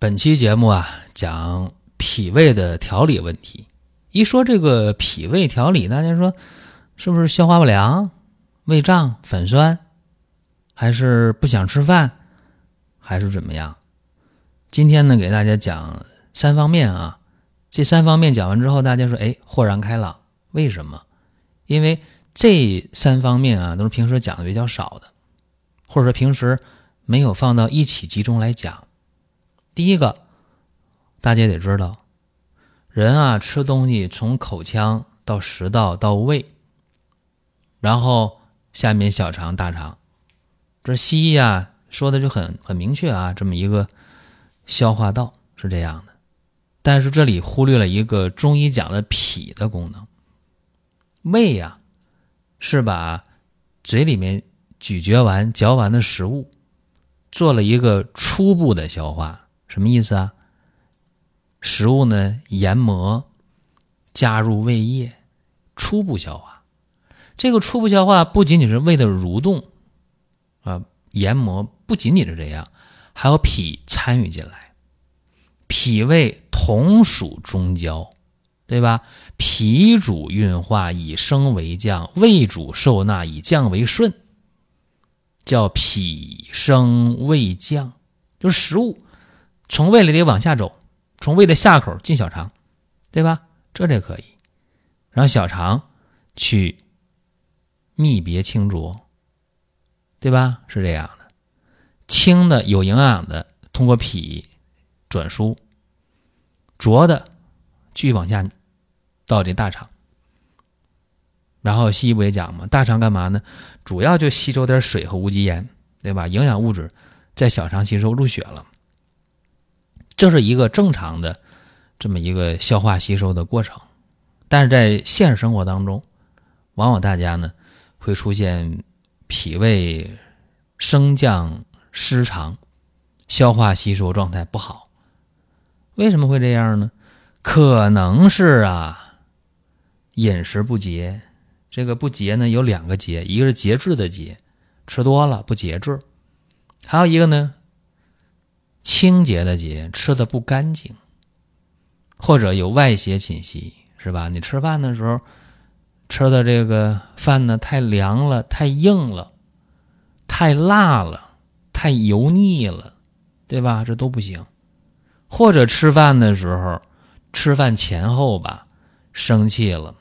本期节目啊，讲脾胃的调理问题。一说这个脾胃调理，大家说是不是消化不良、胃胀、反酸，还是不想吃饭，还是怎么样？今天呢，给大家讲三方面啊。这三方面讲完之后，大家说，哎，豁然开朗。为什么？因为这三方面啊，都是平时讲的比较少的，或者说平时没有放到一起集中来讲。第一个，大家得知道，人啊吃东西从口腔到食道到胃，然后下面小肠、大肠，这西医啊说的就很很明确啊，这么一个消化道是这样的。但是这里忽略了一个中医讲的脾的功能，胃呀是把嘴里面咀嚼完、嚼完的食物做了一个初步的消化。什么意思啊？食物呢，研磨，加入胃液，初步消化。这个初步消化不仅仅是胃的蠕动啊，研磨不仅仅是这样，还有脾参与进来。脾胃同属中焦，对吧？脾主运化，以升为降；胃主受纳，以降为顺。叫脾升胃降，就是食物。从胃里得往下走，从胃的下口进小肠，对吧？这这可以，然后小肠去泌别清浊，对吧？是这样的，清的有营养的通过脾转输，浊的继续往下到这大肠。然后西医不也讲吗？大肠干嘛呢？主要就吸收点水和无机盐，对吧？营养物质在小肠吸收入血了。这是一个正常的这么一个消化吸收的过程，但是在现实生活当中，往往大家呢会出现脾胃升降失常，消化吸收状态不好。为什么会这样呢？可能是啊，饮食不节。这个不节呢有两个节，一个是节制的节，吃多了不节制；还有一个呢。清洁的洁，吃的不干净，或者有外邪侵袭，是吧？你吃饭的时候吃的这个饭呢，太凉了，太硬了，太辣了，太油腻了，对吧？这都不行。或者吃饭的时候，吃饭前后吧，生气了，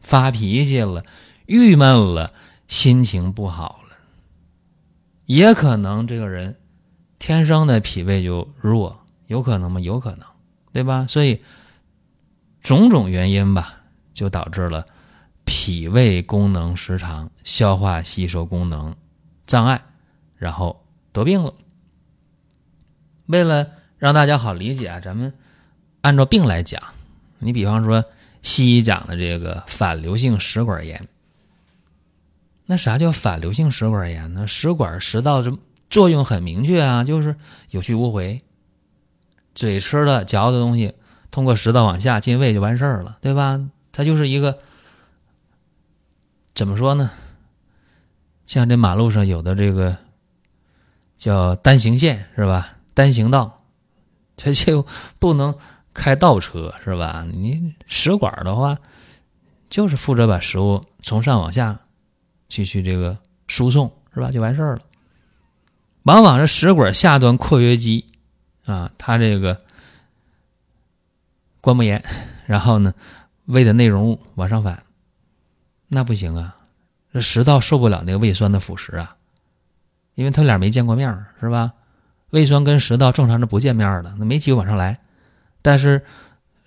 发脾气了，郁闷了，心情不好了，也可能这个人。天生的脾胃就弱，有可能吗？有可能，对吧？所以种种原因吧，就导致了脾胃功能失常、消化吸收功能障碍，然后得病了。为了让大家好理解啊，咱们按照病来讲。你比方说西医讲的这个反流性食管炎，那啥叫反流性食管炎呢？食管食道这。作用很明确啊，就是有去无回。嘴吃的嚼的东西，通过食道往下进胃就完事儿了，对吧？它就是一个怎么说呢？像这马路上有的这个叫单行线是吧？单行道，它就不能开倒车是吧？你食管的话，就是负责把食物从上往下去去这个输送是吧？就完事儿了。往往是食管下端括约肌啊，它这个关膜炎，然后呢，胃的内容物往上反，那不行啊，这食道受不了那个胃酸的腐蚀啊，因为他俩没见过面是吧？胃酸跟食道正常是不见面的，那没机会往上来，但是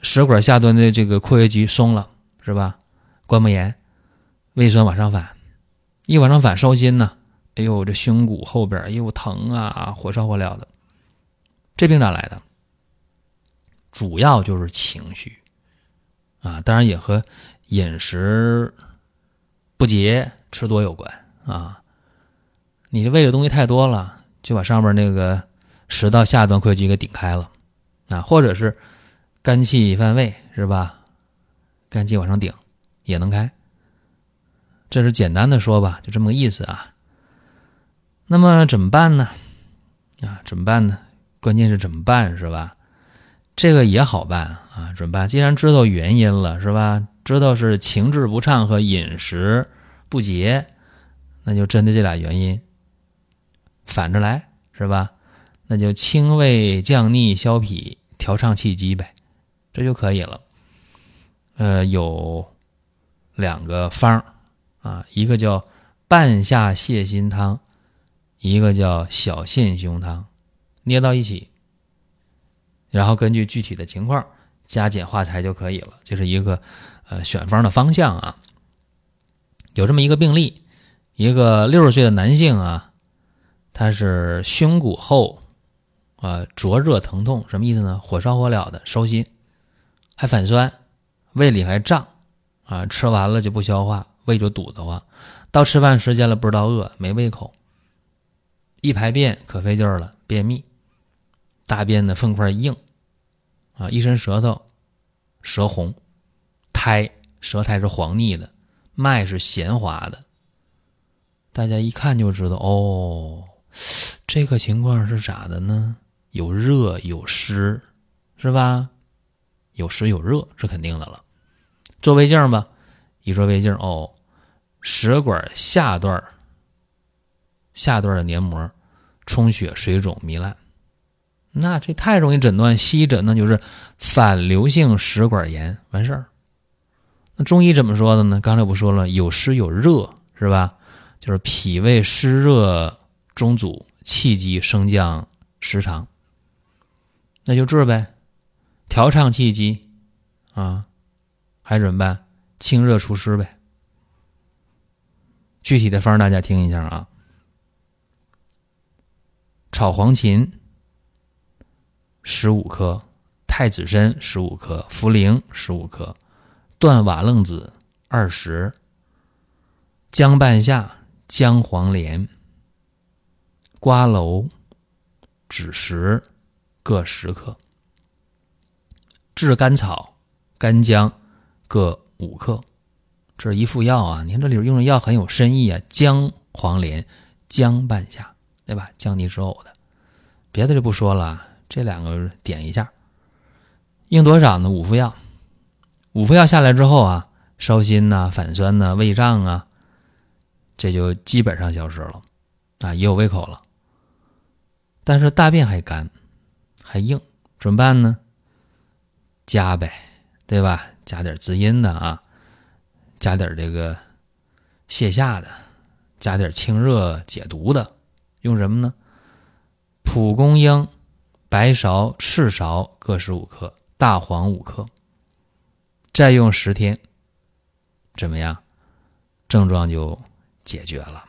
食管下端的这个括约肌松了是吧？关膜炎，胃酸往上反，一往上反烧心呢。哎呦，这胸骨后边，哎呦疼啊，火烧火燎的。这病咋来的？主要就是情绪啊，当然也和饮食不节、吃多有关啊。你这胃的东西太多了，就把上面那个食道下段溃疡给顶开了啊，或者是肝气犯胃，是吧？肝气往上顶也能开。这是简单的说吧，就这么个意思啊。那么怎么办呢？啊，怎么办呢？关键是怎么办是吧？这个也好办啊，怎么办？既然知道原因了是吧？知道是情志不畅和饮食不节，那就针对这俩原因，反着来是吧？那就清胃降逆消痞调畅气机呗，这就可以了。呃，有两个方啊，一个叫半夏泻心汤，一个叫小陷胸汤，捏到一起，然后根据具体的情况加减化裁就可以了。这是一个呃选方的方向啊。有这么一个病例，一个六十岁的男性啊，他是胸骨后啊灼热疼痛，什么意思呢？火烧火燎的，烧心，还反酸。胃里还胀，啊，吃完了就不消化，胃就堵得慌。到吃饭时间了，不知道饿，没胃口。一排便可费劲儿了，便秘，大便的粪块硬，啊，一伸舌头，舌红，苔，舌苔是黄腻的，脉是弦滑的。大家一看就知道，哦，这个情况是咋的呢？有热有湿，是吧？有湿有热是肯定的了。做胃镜吧，一做胃镜哦，食管下段下段的黏膜充血、水肿、糜烂，那这太容易诊断。西医诊断就是反流性食管炎，完事儿。那中医怎么说的呢？刚才不说了，有湿有热是吧？就是脾胃湿热中阻，气机升降失常，那就治呗，调畅气机啊。还怎么办？清热除湿呗。具体的方大家听一下啊。炒黄芩十五克，太子参十五克，茯苓十五克，断瓦楞子二十，姜半夏、姜黄连、瓜蒌、枳实各十克，炙甘草、干姜。各五克，这是一副药啊！你看这里边用的药很有深意啊，姜黄连、姜半夏，对吧？降低止呕的，别的就不说了，这两个点一下。用多少呢？五副药，五副药下来之后啊，烧心呐、反酸呐、胃胀啊，这就基本上消失了啊，也有胃口了。但是大便还干，还硬，怎么办呢？加呗，对吧？加点滋阴的啊，加点这个泻下的，加点清热解毒的，用什么呢？蒲公英、白芍、赤芍各十五克，大黄五克，再用十天，怎么样？症状就解决了。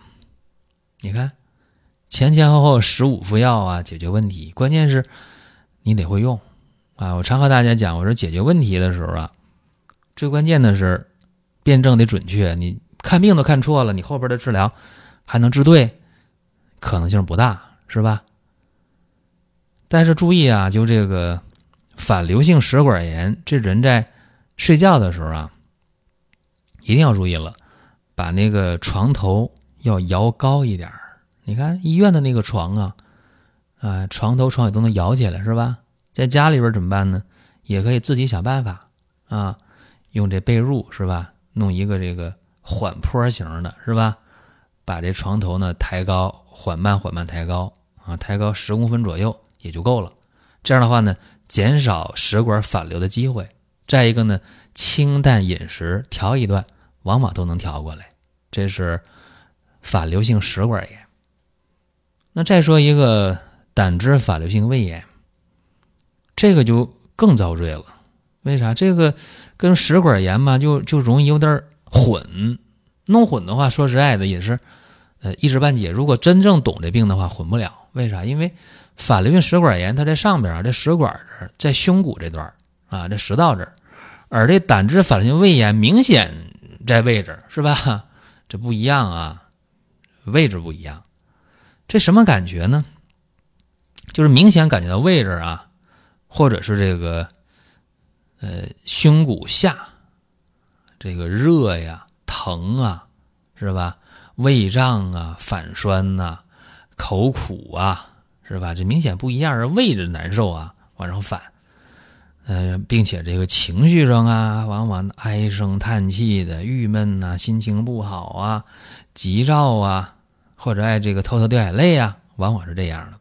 你看，前前后后十五副药啊，解决问题。关键是你得会用啊！我常和大家讲，我说解决问题的时候啊。最关键的是，辩证得准确。你看病都看错了，你后边的治疗还能治对，可能性不大，是吧？但是注意啊，就这个反流性食管炎，这人在睡觉的时候啊，一定要注意了，把那个床头要摇高一点你看医院的那个床啊，啊，床头床尾都能摇起来，是吧？在家里边怎么办呢？也可以自己想办法啊。用这被褥是吧？弄一个这个缓坡型的，是吧？把这床头呢抬高，缓慢缓慢抬高啊，抬高十公分左右也就够了。这样的话呢，减少食管反流的机会。再一个呢，清淡饮食调一段，往往都能调过来。这是反流性食管炎。那再说一个胆汁反流性胃炎，这个就更遭罪了。为啥？这个跟食管炎嘛，就就容易有点混，弄混的话，说实在的也是，呃，一知半解。如果真正懂这病的话，混不了。为啥？因为反流性食管炎它在上边啊，这食管这儿，在胸骨这段啊，这食道这儿，而这胆汁反流性胃炎明显在位置是吧？这不一样啊，位置不一样。这什么感觉呢？就是明显感觉到位置啊，或者是这个呃胸骨下这个热呀、疼啊，是吧？胃胀啊、反酸呐、口苦啊，是吧？这明显不一样，是胃着难受啊，往上反。呃，并且这个情绪上啊，往往唉声叹气的、郁闷呐、心情不好啊、急躁啊，或者爱这个偷偷掉眼泪啊，往往是这样的。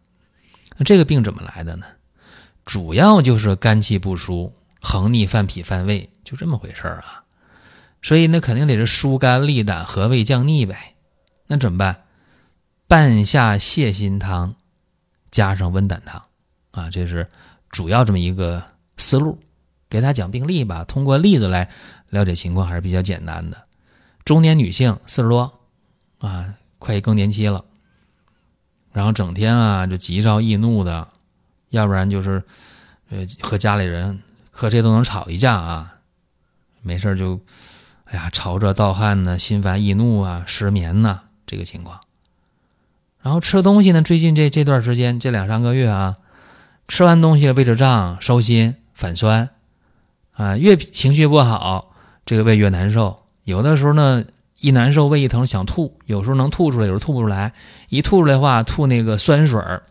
那这个病怎么来的呢？主要就是肝气不舒，横逆犯脾犯胃，就这么回事儿啊。所以那肯定得是疏肝利胆和胃降逆呗。那怎么办？半夏泻心汤加上温胆汤啊，这是主要这么一个。思路，给大家讲病例吧。通过例子来了解情况还是比较简单的。中年女性四十多，啊，快更年期了，然后整天啊就急躁易怒的，要不然就是呃和家里人和谁都能吵一架啊，没事就哎呀潮热盗汗呢，心烦易怒啊，失眠呐这个情况。然后吃东西呢，最近这这段时间这两三个月啊，吃完东西了胃着胀烧心。反酸，啊，越情绪不好，这个胃越难受。有的时候呢，一难受胃一疼想吐，有时候能吐出来，有时候吐不出来。一吐出来的话，吐那个酸水儿，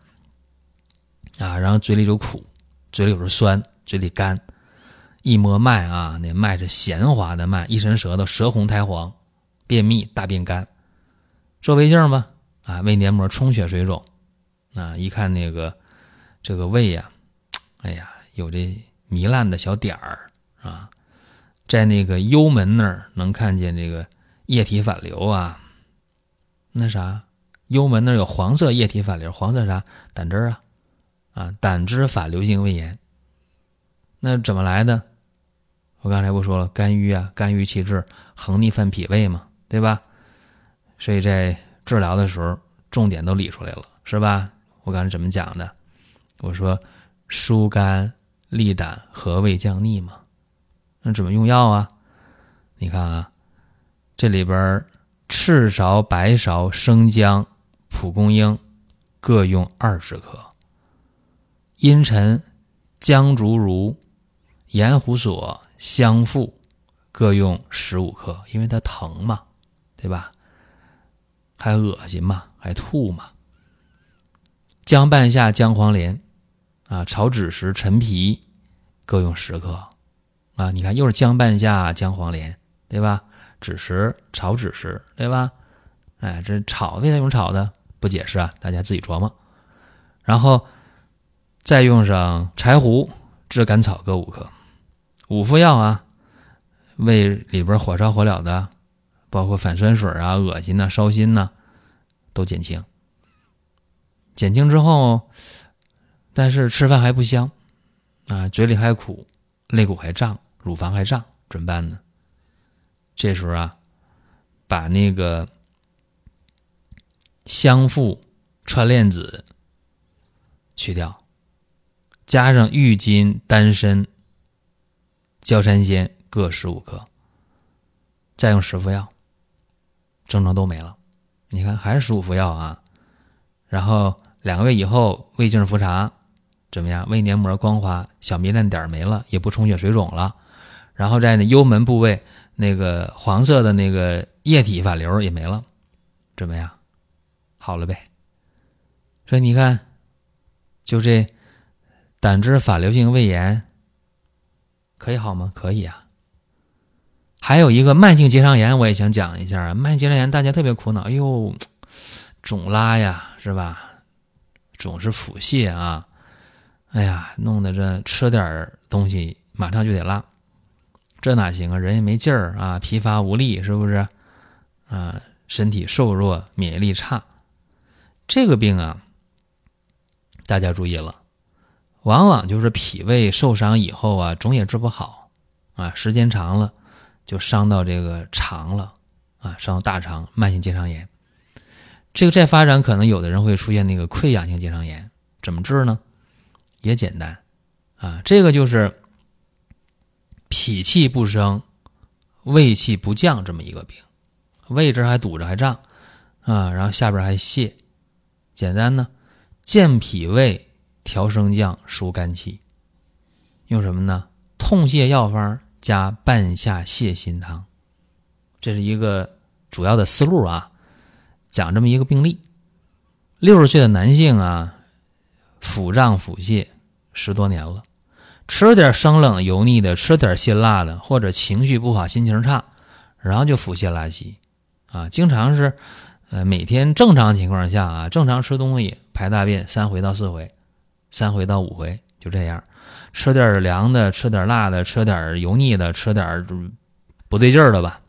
啊，然后嘴里就苦，嘴里有时候酸，嘴里干。一摸脉啊，那脉是弦滑的脉，一伸舌头，舌红苔黄，便秘，大便干。做胃镜吧，啊，胃黏膜充血水肿，啊，一看那个这个胃呀，哎呀，有这。糜烂的小点儿啊，在那个幽门那儿能看见这个液体反流啊。那啥，幽门那儿有黄色液体反流，黄色啥？胆汁啊，啊，胆汁反流性胃炎。那怎么来的？我刚才不说了，肝郁啊，肝郁气滞，横逆犯脾胃嘛，对吧？所以在治疗的时候，重点都理出来了，是吧？我刚才怎么讲的？我说疏肝。利胆和胃降逆嘛，那怎么用药啊？你看啊，这里边赤芍、白芍、生姜、蒲公英各用二十克，茵陈、姜竹茹、盐胡索、香附各用十五克，因为它疼嘛，对吧？还恶心嘛，还吐嘛。姜半夏、姜黄连。啊，炒枳实、陈皮各用十克，啊，你看又是姜半夏、姜黄连，对吧？枳实炒枳实，对吧？哎，这炒为啥用炒的？不解释啊，大家自己琢磨。然后再用上柴胡、炙甘草各五克，五副药啊，胃里边火烧火燎的，包括反酸水啊、恶心呐、烧心呐，都减轻。减轻之后。但是吃饭还不香，啊，嘴里还苦，肋骨还胀，乳房还胀，怎么办呢？这时候啊，把那个香附、川链子去掉，加上郁金、丹参、焦山仙各十五克，再用十副药，症状都没了。你看还是十五副药啊，然后两个月以后胃镜复查。怎么样？胃黏膜光滑，小糜烂点没了，也不充血水肿了。然后在那幽门部位，那个黄色的那个液体反流也没了，怎么样？好了呗。所以你看，就这胆汁反流性胃炎可以好吗？可以啊。还有一个慢性结肠炎，我也想讲一下啊。慢性结肠炎大家特别苦恼，哎呦，肿拉呀，是吧？总是腹泻啊。哎呀，弄得这吃点东西马上就得拉，这哪行啊？人也没劲儿啊，疲乏无力，是不是？啊，身体瘦弱，免疫力差，这个病啊，大家注意了，往往就是脾胃受伤以后啊，总也治不好啊，时间长了就伤到这个肠了啊，伤到大肠，慢性结肠炎。这个再发展，可能有的人会出现那个溃疡性结肠炎。怎么治呢？也简单啊，这个就是脾气不升、胃气不降这么一个病，胃这还堵着还胀啊，然后下边还泻，简单呢，健脾胃、调升降、疏肝气，用什么呢？痛泻药方加半夏泻心汤，这是一个主要的思路啊。讲这么一个病例，六十岁的男性啊，腹胀腹泻十多年了，吃点生冷油腻的，吃点辛辣的，或者情绪不好、心情差，然后就腹泻拉稀啊，经常是呃每天正常情况下啊，正常吃东西排大便三回到四回，三回到五回就这样，吃点凉的，吃点辣的，吃点油腻的，吃点不对劲儿的吧，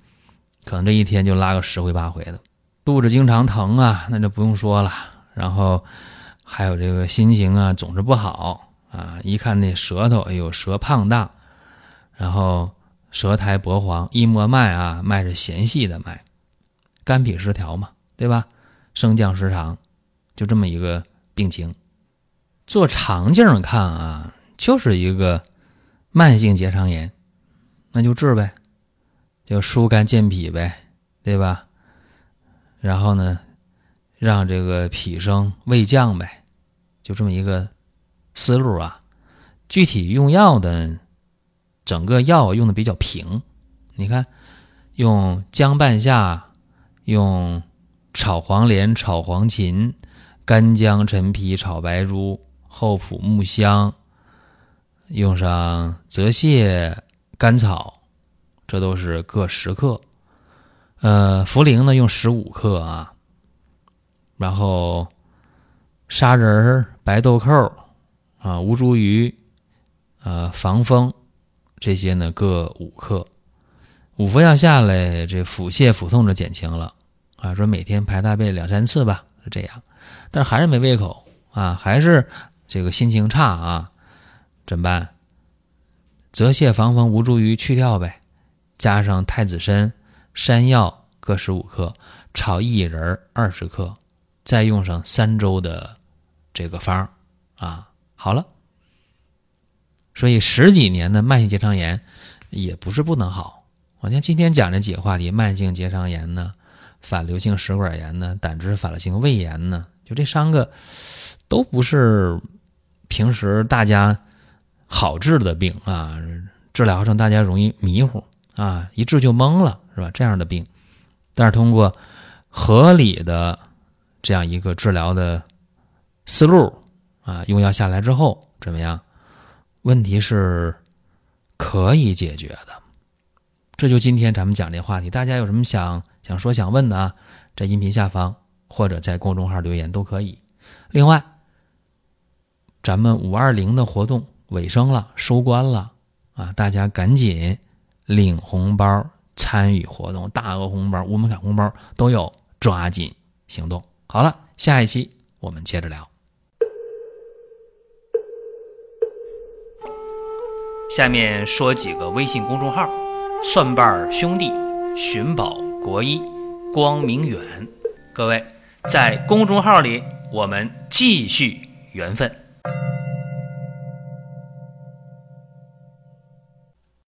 可能这一天就拉个十回八回的。肚子经常疼啊，那就不用说了。然后还有这个心情啊，总是不好啊。一看那舌头，哎呦，舌胖大，然后舌苔薄黄，一摸脉啊，脉是弦细的脉，肝脾失调嘛，对吧？升降失常，就这么一个病情。做肠镜看啊，就是一个慢性结肠炎，那就治呗，就疏肝健脾呗，对吧？然后呢，让这个脾升胃降呗，就这么一个思路啊。具体用药的，整个药用的比较平。你看，用姜半夏，用炒黄连、炒黄芩、干姜、陈皮、炒白术、厚朴、木香，用上泽泻、甘草，这都是各十克。呃，茯苓呢用十五克啊，然后砂仁、白豆蔻啊、吴茱萸、呃防风这些呢各五克，五服药下来，这腹泻腹痛就减轻了啊。说每天排大便两三次吧，是这样，但是还是没胃口啊，还是这个心情差啊，怎么办？泽泻、防风、无茱萸去掉呗，加上太子参。山药各十五克，炒薏仁二十克，再用上三周的这个方啊，好了。所以十几年的慢性结肠炎也不是不能好。我像今天讲的几个话题：慢性结肠炎呢，反流性食管炎呢，胆汁反流性胃炎呢，就这三个都不是平时大家好治的病啊，治疗上大家容易迷糊啊，一治就懵了。是吧？这样的病，但是通过合理的这样一个治疗的思路啊，用药下来之后怎么样？问题是可以解决的。这就今天咱们讲这话题，大家有什么想想说、想问的啊？在音频下方或者在公众号留言都可以。另外，咱们五二零的活动尾声了，收官了啊！大家赶紧领红包。参与活动，大额红包、无门槛红包都有，抓紧行动。好了，下一期我们接着聊。下面说几个微信公众号：蒜瓣兄弟、寻宝国医、光明远。各位在公众号里，我们继续缘分。